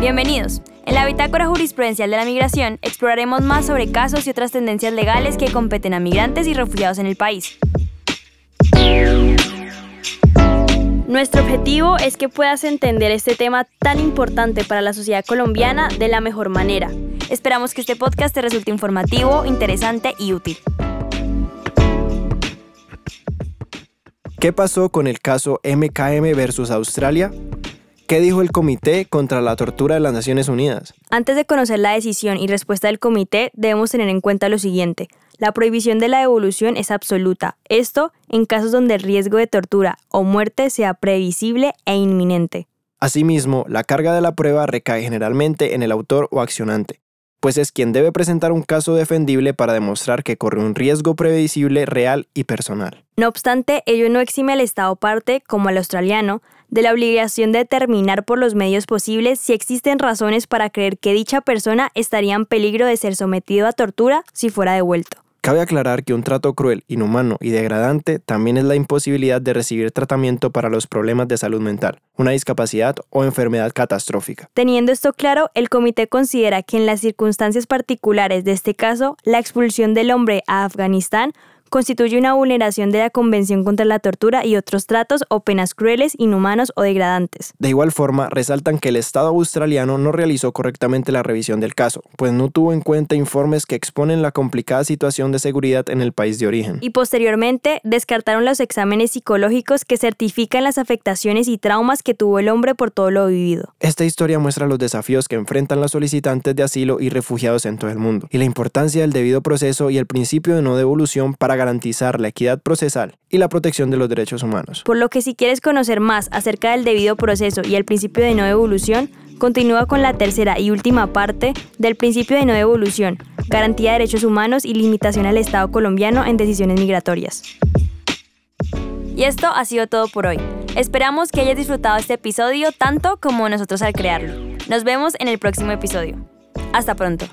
Bienvenidos. En la Bitácora Jurisprudencial de la Migración exploraremos más sobre casos y otras tendencias legales que competen a migrantes y refugiados en el país. Nuestro objetivo es que puedas entender este tema tan importante para la sociedad colombiana de la mejor manera. Esperamos que este podcast te resulte informativo, interesante y útil. ¿Qué pasó con el caso MKM versus Australia? ¿Qué dijo el Comité contra la Tortura de las Naciones Unidas? Antes de conocer la decisión y respuesta del comité, debemos tener en cuenta lo siguiente. La prohibición de la devolución es absoluta. Esto en casos donde el riesgo de tortura o muerte sea previsible e inminente. Asimismo, la carga de la prueba recae generalmente en el autor o accionante, pues es quien debe presentar un caso defendible para demostrar que corre un riesgo previsible real y personal. No obstante, ello no exime al Estado parte, como al australiano, de la obligación de determinar por los medios posibles si existen razones para creer que dicha persona estaría en peligro de ser sometido a tortura si fuera devuelto. Cabe aclarar que un trato cruel, inhumano y degradante también es la imposibilidad de recibir tratamiento para los problemas de salud mental, una discapacidad o enfermedad catastrófica. Teniendo esto claro, el comité considera que en las circunstancias particulares de este caso, la expulsión del hombre a Afganistán constituye una vulneración de la Convención contra la Tortura y otros tratos o penas crueles, inhumanos o degradantes. De igual forma, resaltan que el Estado australiano no realizó correctamente la revisión del caso, pues no tuvo en cuenta informes que exponen la complicada situación de seguridad en el país de origen. Y posteriormente, descartaron los exámenes psicológicos que certifican las afectaciones y traumas que tuvo el hombre por todo lo vivido. Esta historia muestra los desafíos que enfrentan los solicitantes de asilo y refugiados en todo el mundo, y la importancia del debido proceso y el principio de no devolución para garantizar la equidad procesal y la protección de los derechos humanos. Por lo que si quieres conocer más acerca del debido proceso y el principio de no devolución, continúa con la tercera y última parte del principio de no devolución, garantía de derechos humanos y limitación al Estado colombiano en decisiones migratorias. Y esto ha sido todo por hoy. Esperamos que hayas disfrutado este episodio tanto como nosotros al crearlo. Nos vemos en el próximo episodio. Hasta pronto.